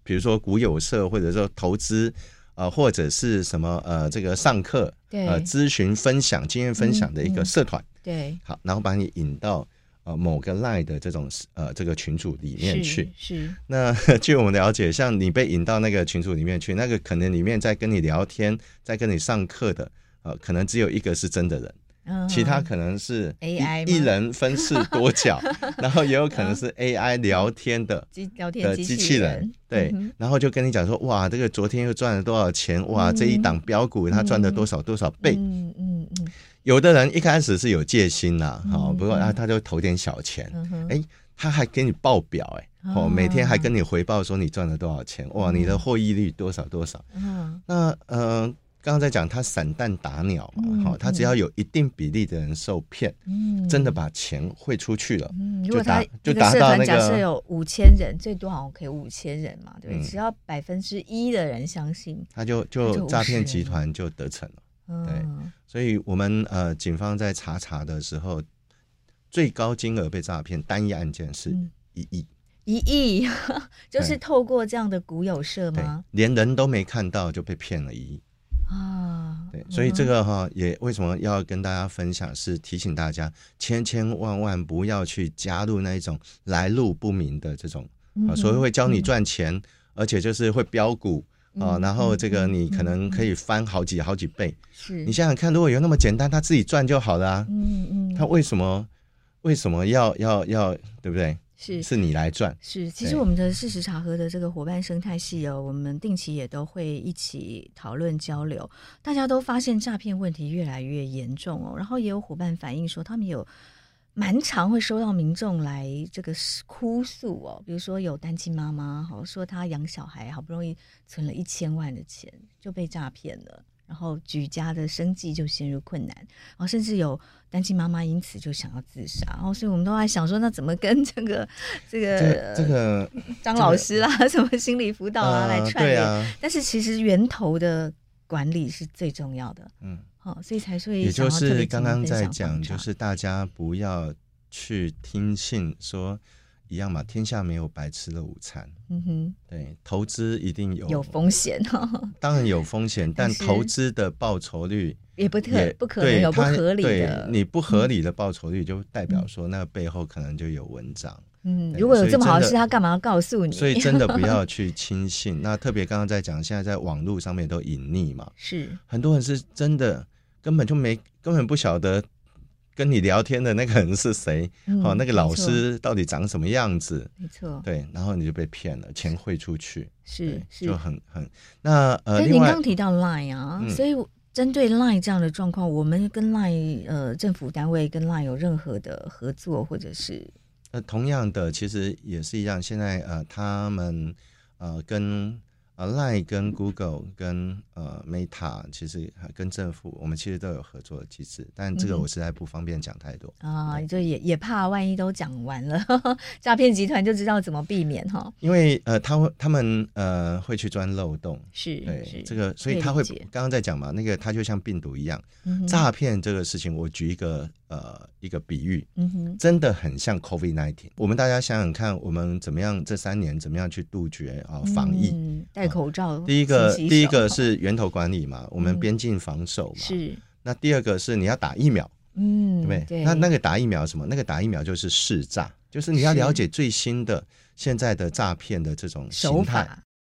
比如说股友社或者说投资呃或者是什么呃这个上课呃咨询分享经验分享的一个社团，对，好，然后把你引到。呃，某个 line 的这种呃这个群组里面去，是，是。那 (laughs) 据我们了解，像你被引到那个群组里面去，那个可能里面在跟你聊天，在跟你上课的，呃，可能只有一个是真的人，嗯、其他可能是 AI 一人分饰多角，(laughs) 然后也有可能是 AI 聊天的机聊天的机器人，对，嗯、然后就跟你讲说，哇，这个昨天又赚了多少钱，哇，嗯、这一档标股它赚了多少多少倍，嗯嗯嗯。嗯有的人一开始是有戒心呐，哈，不过啊，他就投点小钱，哎，他还给你报表，哎，哦，每天还跟你回报说你赚了多少钱，哇，你的获益率多少多少。嗯。那呃，刚刚在讲他散弹打鸟嘛，好，他只要有一定比例的人受骗，嗯。真的把钱汇出去了，嗯就达就达到那个。假设有五千人，最多好像可以五千人嘛，对，只要百分之一的人相信，他就就诈骗集团就得逞了。对，所以我们呃，警方在查查的时候，最高金额被诈骗单一案件是一亿，一亿 (laughs) 就是透过这样的股友社吗？连人都没看到就被骗了一亿啊！对，所以这个哈也为什么要跟大家分享，是提醒大家千千万万不要去加入那一种来路不明的这种啊，所以会教你赚钱，而且就是会标股。哦，然后这个你可能可以翻好几好几倍。是你想想看，如果有那么简单，他自己赚就好了啊。嗯嗯。他为什么为什么要要要，对不对？是是你来赚。是，其实我们的事实查核的这个伙伴生态系哦，我们定期也都会一起讨论交流。大家都发现诈骗问题越来越严重哦，然后也有伙伴反映说，他们有。蛮常会收到民众来这个哭诉哦，比如说有单亲妈妈，好说她养小孩好不容易存了一千万的钱就被诈骗了，然后举家的生计就陷入困难，然后甚至有单亲妈妈因此就想要自杀，然后所以我们都在想说，那怎么跟这个这个这个张老师啊，什么心理辅导啊来串联？但是其实源头的管理是最重要的，嗯。好，所以才说，也就是刚刚在讲，就是大家不要去听信说一样嘛，天下没有白吃的午餐。嗯哼，对，投资一定有有风险哦，(laughs) 当然有风险，(laughs) 但投资的报酬率也不特不可能有不合理的。你不合理的报酬率，就代表说那背后可能就有文章。嗯，如果有这么好的事，他干嘛要告诉你？所以真的不要去轻信。(laughs) 那特别刚刚在讲，现在在网络上面都隐匿嘛，是很多人是真的。根本就没，根本不晓得跟你聊天的那个人是谁，嗯、哦，那个老师到底长什么样子？没错，对，然后你就被骗了，钱汇出去，是是就很很那呃。您刚提到 Line 啊，嗯、所以针对 Line 这样的状况，我们跟 Line 呃政府单位跟 Line 有任何的合作，或者是呃同样的，其实也是一样。现在呃他们呃跟。啊，Line 跟 Google 跟呃 Meta 其实跟政府，我们其实都有合作的机制，但这个我实在不方便讲太多啊，就也也怕万一都讲完了，诈骗集团就知道怎么避免哈。因为呃，他会他们呃会去钻漏洞，是对是这个，所以他会刚刚在讲嘛，那个它就像病毒一样，嗯诈骗这个事情，我举一个呃一个比喻，嗯哼，真的很像 COVID nineteen。我们大家想想看，我们怎么样这三年怎么样去杜绝啊防疫？口罩，第一个第一个是源头管理嘛，我们边境防守嘛。是。那第二个是你要打疫苗，嗯，对不对？那那个打疫苗什么？那个打疫苗就是识诈，就是你要了解最新的现在的诈骗的这种形态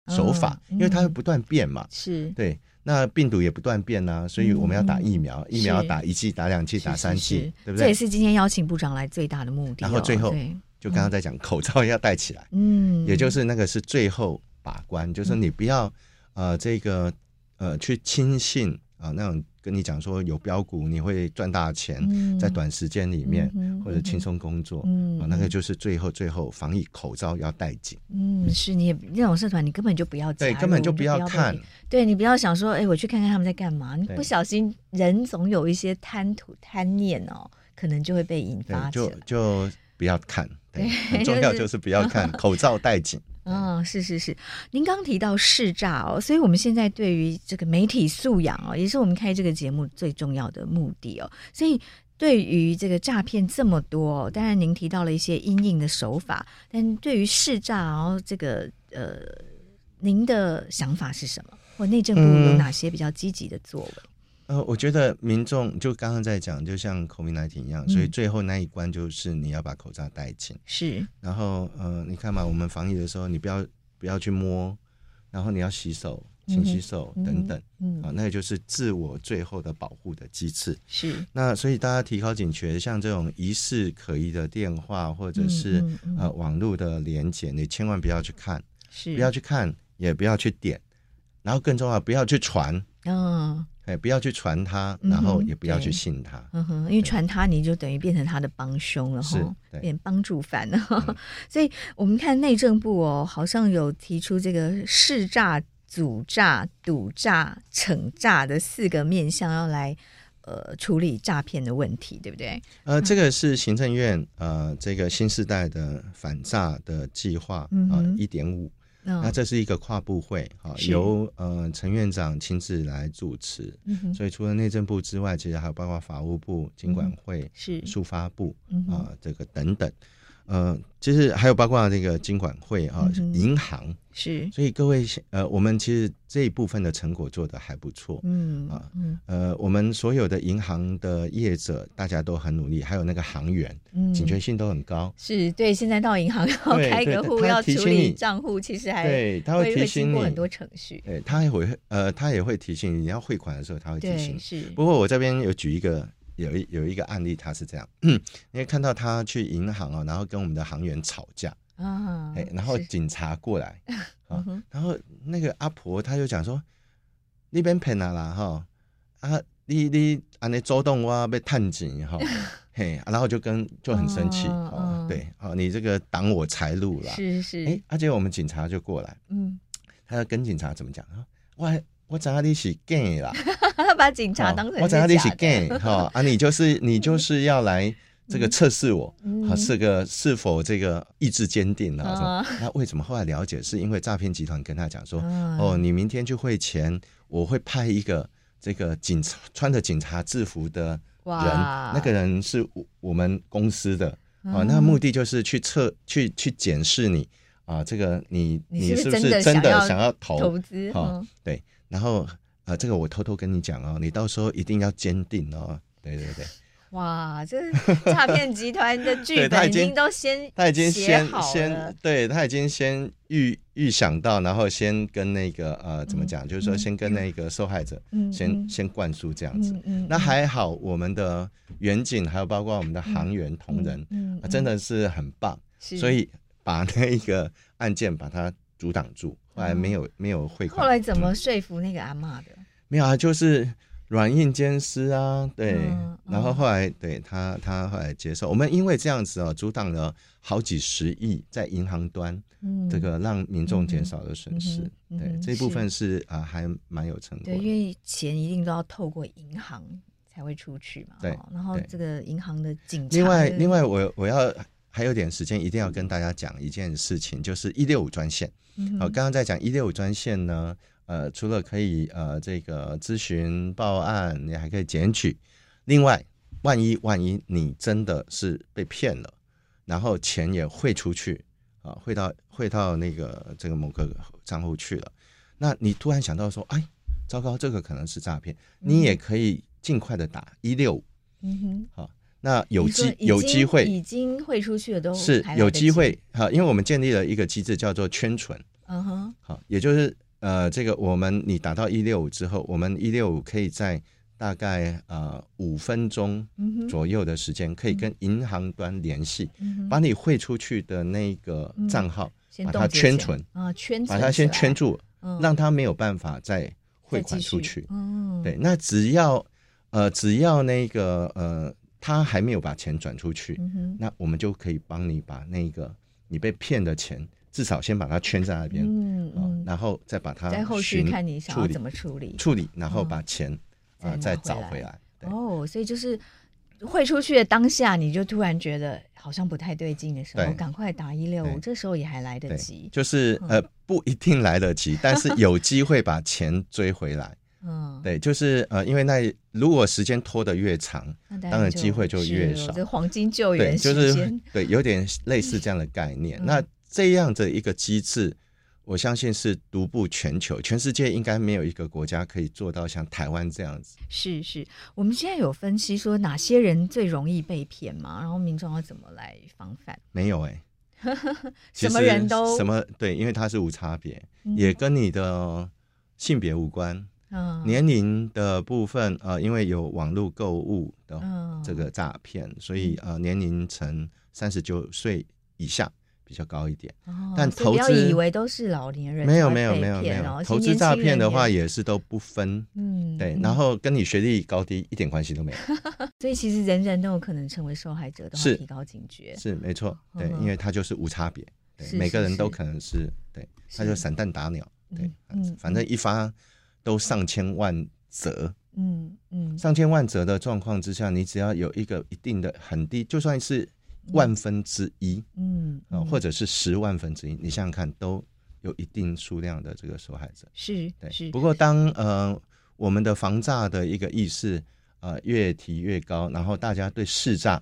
手法，因为它会不断变嘛。是。对。那病毒也不断变呐，所以我们要打疫苗，疫苗要打一剂、打两剂、打三剂，对不对？这也是今天邀请部长来最大的目的。然后最后就刚刚在讲口罩要戴起来，嗯，也就是那个是最后。把关就是你不要，呃，这个呃去轻信啊、呃，那种跟你讲说有标股你会赚大钱，嗯、在短时间里面、嗯、或者轻松工作，嗯、呃，那个就是最后最后防疫口罩要戴紧。嗯，是你那种社团你根本就不要对，根本就不要看，对你不要想说，哎，我去看看他们在干嘛，你不小心人总有一些贪图贪念哦，可能就会被引发，就就不要看。对，很重要就是不要看 (laughs) 口罩戴紧。嗯、哦，是是是，您刚提到试诈哦，所以我们现在对于这个媒体素养哦，也是我们开这个节目最重要的目的哦。所以对于这个诈骗这么多，当然您提到了一些阴影的手法，但对于试诈，然后这个呃，您的想法是什么？或内政部有哪些比较积极的作为？嗯呃，我觉得民众就刚刚在讲，就像 COVID-19 一样，所以最后那一关就是你要把口罩戴紧。是。然后呃，你看嘛，我们防疫的时候，你不要不要去摸，然后你要洗手、勤洗手等等。嗯。啊，那也就是自我最后的保护的机制。是。那所以大家提高警觉，像这种疑似可疑的电话或者是呃网络的连结，你千万不要去看，是。不要去看，也不要去点，然后更重要，不要去传。嗯。哎，不要去传他，然后也不要去信他。嗯哼，因为传他你就等于变成他的帮凶了哈，变帮助犯了。嗯、(laughs) 所以我们看内政部哦，好像有提出这个试诈、阻诈、赌诈、惩诈的四个面向，要来呃处理诈骗的问题，对不对？呃，这个是行政院呃这个新时代的反诈的计划啊，一点五。那这是一个跨部会，哈，由呃陈院长亲自来主持，嗯、所以除了内政部之外，其实还有包括法务部、经管会、嗯、是。数发部啊、这个等等。呃，其实还有包括这个金管会啊，银、嗯、行。是，所以各位呃，我们其实这一部分的成果做得还不错，嗯啊，呃，我们所有的银行的业者大家都很努力，还有那个行员，嗯，警觉性都很高。是对，现在到银行 (laughs) 要开个户要处理账户，其实还对，他会提醒你。很多程序，对，他也会呃，他也会提醒，你要汇款的时候，他会提醒。是，不过我这边有举一个。有一有一个案例，他是这样，(clears throat) 因为看到他去银行啊，然后跟我们的行员吵架。啊，哎，然后警察过来 (laughs) 啊，然后那个阿婆他就讲说，你别骗啊啦哈，啊，你你安尼走动我被探警哈，(laughs) 嘿，然后就跟就很生气啊，对，啊，你这个挡我财路了，是是，哎，而且我们警察就过来，嗯，他要跟警察怎么讲？啊？我我知道你是 gay 啦。他 (laughs) 把警察当成我知道你是 gay 哈啊，你就是 (laughs) 你就是要来这个测试我，嗯、是个是否这个意志坚定、啊？嗯、那为什么后来了解？是因为诈骗集团跟他讲说，嗯、哦，你明天去汇钱，我会派一个这个警察穿着警察制服的人，那个人是我们公司的啊，那目的就是去测去去检视你啊，这个你你是不是真的想要投投资？哈，对，然后。呃，这个我偷偷跟你讲哦，你到时候一定要坚定哦。对对对，哇，这诈骗集团的 (laughs) 剧本已经都先他已经先先对他已经先预预想到，然后先跟那个呃怎么讲，嗯、就是说先跟那个受害者、嗯、先、嗯、先灌输这样子。嗯嗯、那还好，我们的远景还有包括我们的航员同仁，嗯真的是很棒，是所以把那一个案件把它阻挡住。后来没有、嗯、没有汇款。后来怎么说服那个阿妈的？没有啊，就是软硬兼施啊，对。然后后来对他他后来接受。我们因为这样子哦，阻挡了好几十亿在银行端，嗯、这个让民众减少了损失。对，这一部分是啊，还蛮有成果。对，因为钱一定都要透过银行才会出去嘛。对。然后这个银行的警察。另外，另外我我要还有点时间，一定要跟大家讲一件事情，就是一六五专线。好，刚刚在讲一六五专线呢，呃，除了可以呃这个咨询报案，你还可以检举。另外，万一万一你真的是被骗了，然后钱也汇出去啊，汇到汇到那个这个某个账户去了，那你突然想到说，哎，糟糕，这个可能是诈骗，你也可以尽快的打一六五。嗯哼，好。那有机有机会已经汇出去的都是有机会哈，因为我们建立了一个机制叫做圈存，嗯哼，好，也就是呃，这个我们你打到一六五之后，我们一六五可以在大概呃五分钟左右的时间，可以跟银行端联系，把你汇出去的那个账号把它圈存啊，圈把它先圈住，让它没有办法再汇款出去。嗯，对，那只要呃只要那个呃。他还没有把钱转出去，嗯、那我们就可以帮你把那个你被骗的钱，至少先把它圈在那边，嗯嗯、然后再把它在后续看你想要怎么处理。处理，然后把钱啊、再找回来。哦，所以就是汇出去的当下，你就突然觉得好像不太对劲的时候，赶快打一六五，这时候也还来得及。就是呃，不一定来得及，但是有机会把钱追回来。嗯，对，就是呃，因为那如果时间拖得越长，当然机会就越少。这黄金救援就是对，有点类似这样的概念。(laughs) 那这样的一个机制。我相信是独步全球，全世界应该没有一个国家可以做到像台湾这样子。是是，我们现在有分析说哪些人最容易被骗吗？然后民众要怎么来防范？没有哎、欸，(laughs) 什么人都什么对，因为它是无差别，嗯、也跟你的性别无关。嗯，年龄的部分呃，因为有网络购物的这个诈骗，嗯、所以呃，年龄层三十九岁以下。比较高一点，哦、但投资不要以为都是老年人没有没有没有没有。投资诈骗的话也是都不分，嗯，对，然后跟你学历高低一点关系都没有，(laughs) 所以其实人人都有可能成为受害者，都要提高警觉，是，是没错，对，因为他就是无差别，对，每个人都可能是对，他就散弹打鸟，对，嗯，反正一发都上千万折，嗯嗯，上千万折的状况之下，你只要有一个一定的很低，就算是。万分之一，嗯，啊，或者是十万分之一，你想想看，都有一定数量的这个受害者，是，对，是。不过当呃我们的防诈的一个意识呃越提越高，然后大家对市诈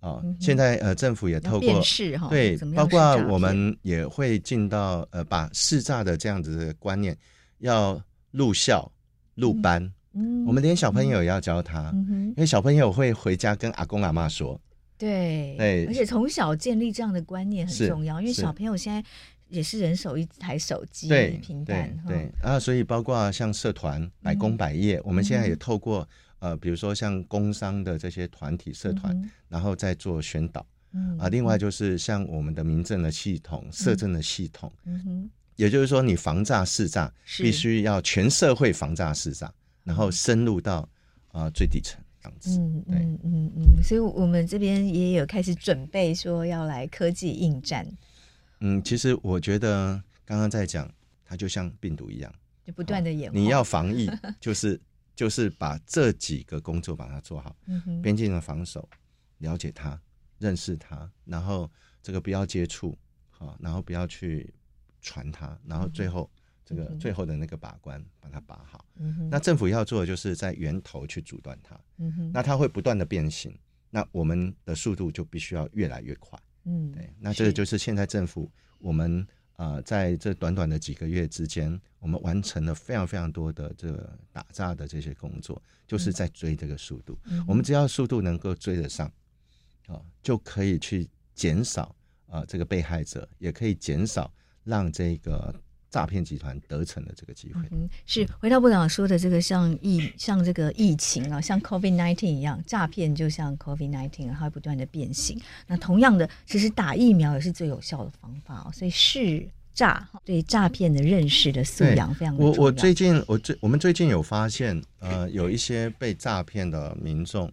啊，呃嗯、现在呃政府也透过对，包括我们也会进到呃把市诈的这样子的观念要入校入班，嗯，我们连小朋友也要教他，因为小朋友会回家跟阿公阿妈说。对，对，而且从小建立这样的观念很重要，因为小朋友现在也是人手一台手机、对平板，对，对。啊，所以包括像社团百工百业，嗯、我们现在也透过呃，比如说像工商的这些团体社团，嗯、然后再做宣导，嗯、啊，另外就是像我们的民政的系统、社政的系统，嗯哼，也就是说，你防诈试诈必须要全社会防诈试诈，然后深入到啊、呃、最底层。嗯嗯嗯嗯，所以我们这边也有开始准备说要来科技应战。嗯，其实我觉得刚刚在讲，它就像病毒一样，就不断的演化。你要防疫，(laughs) 就是就是把这几个工作把它做好。边境的防守，了解它，认识它，然后这个不要接触，好，然后不要去传它，然后最后。这个最后的那个把关，把它把好。嗯、那政府要做的就是在源头去阻断它。嗯、那它会不断的变形，那我们的速度就必须要越来越快。嗯，对。那这个就是现在政府我们呃在这短短的几个月之间，我们完成了非常非常多的这个打炸的这些工作，就是在追这个速度。嗯、我们只要速度能够追得上，啊、呃，就可以去减少啊、呃、这个被害者，也可以减少让这个。诈骗集团得逞的这个机会，嗯，是回到部长说的这个像疫像这个疫情啊，像 COVID nineteen 一样，诈骗就像 COVID nineteen，它会不断的变形。那同样的，其实打疫苗也是最有效的方法哦。所以是诈对诈骗的认识的素养非常。我我最近我最我们最近有发现，呃，有一些被诈骗的民众。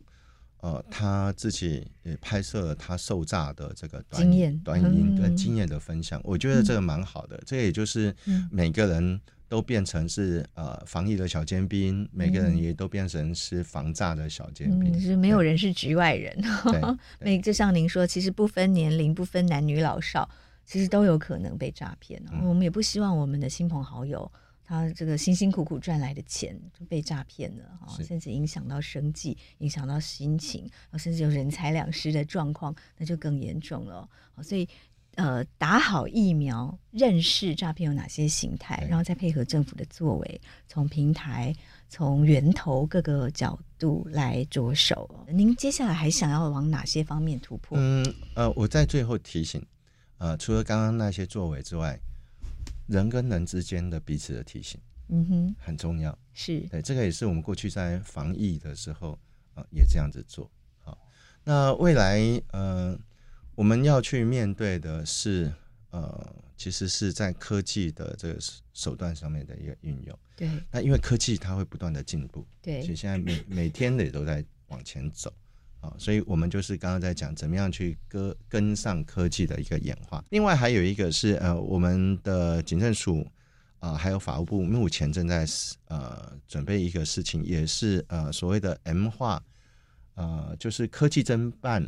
呃，他自己也拍摄了他受诈的这个短经验、短影跟经验的分享，嗯、我觉得这个蛮好的。嗯、这也就是每个人都变成是呃防疫的小尖兵，嗯、每个人也都变成是防诈的小尖兵，嗯、就是没有人是局外人。对，(laughs) 每就像您说，其实不分年龄、不分男女老少，其实都有可能被诈骗。嗯、我们也不希望我们的亲朋好友。他这个辛辛苦苦赚来的钱就被诈骗了哈，是甚至影响到生计，影响到心情，甚至有人财两失的状况，那就更严重了。所以，呃，打好疫苗，认识诈骗有哪些形态，然后再配合政府的作为，从平台、从源头各个角度来着手。您接下来还想要往哪些方面突破？嗯，呃，我在最后提醒，呃，除了刚刚那些作为之外。人跟人之间的彼此的提醒，嗯哼，很重要。是对，这个也是我们过去在防疫的时候啊、呃，也这样子做。好，那未来呃，我们要去面对的是呃，其实是在科技的这个手段上面的一个运用。对，那因为科技它会不断的进步，对，所以现在每每天也都在往前走。啊，所以我们就是刚刚在讲怎么样去跟跟上科技的一个演化。另外还有一个是呃，我们的警政署啊、呃，还有法务部目前正在呃准备一个事情，也是呃所谓的 M 化，呃，就是科技侦办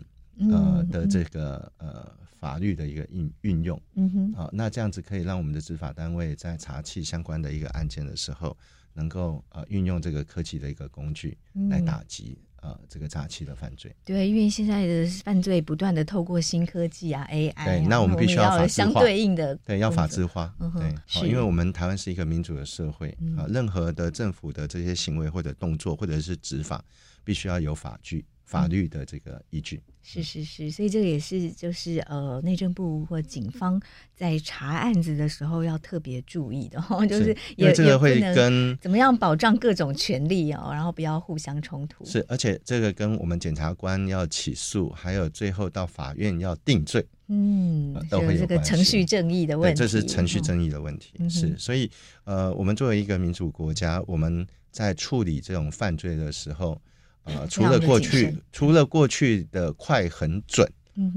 呃的这个呃法律的一个运运用。嗯哼，好，那这样子可以让我们的执法单位在查缉相关的一个案件的时候，能够呃运用这个科技的一个工具来打击。呃，这个诈欺的犯罪，对，因为现在的犯罪不断的透过新科技啊，AI，啊对，那我们必须要法制化，相对应的，对，要法制化，嗯、对，好，因为我们台湾是一个民主的社会啊、呃，任何的政府的这些行为或者动作或者是执法，必须要有法据。法律的这个依据、嗯、是是是，所以这个也是就是呃，内政部或警方在查案子的时候要特别注意的哈，(laughs) 就是因为这个会跟怎么样保障各种权利哦，然后不要互相冲突。是，而且这个跟我们检察官要起诉，还有最后到法院要定罪，嗯，都会有这个程序正义的问题，这是程序正义的问题。嗯、是，所以呃，我们作为一个民主国家，我们在处理这种犯罪的时候。呃，除了过去，除了过去的快很准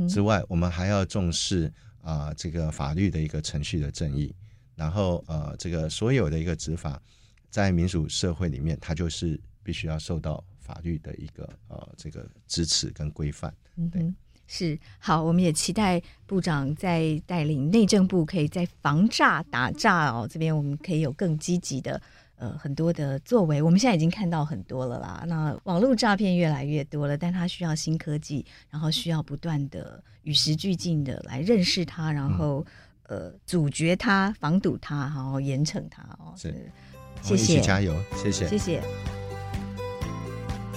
之外，嗯、我们还要重视啊、呃，这个法律的一个程序的正义。然后呃，这个所有的一个执法，在民主社会里面，它就是必须要受到法律的一个呃这个支持跟规范。对，嗯、是好，我们也期待部长在带领内政部，可以在防诈打诈哦这边，我们可以有更积极的。呃，很多的作为，我们现在已经看到很多了啦。那网络诈骗越来越多了，但它需要新科技，然后需要不断的与时俱进的来认识它，然后、嗯、呃阻绝它、防堵它，然后严惩它哦。是，谢谢，加油，谢谢，谢谢。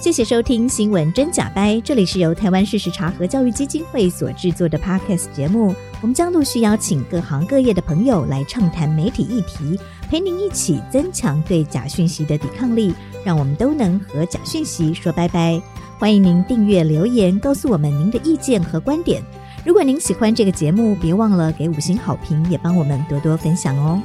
谢谢收听《新闻真假掰》，这里是由台湾事实查核教育基金会所制作的 Podcast 节目。我们将陆续邀请各行各业的朋友来畅谈媒体议题，陪您一起增强对假讯息的抵抗力，让我们都能和假讯息说拜拜。欢迎您订阅留言，告诉我们您的意见和观点。如果您喜欢这个节目，别忘了给五星好评，也帮我们多多分享哦。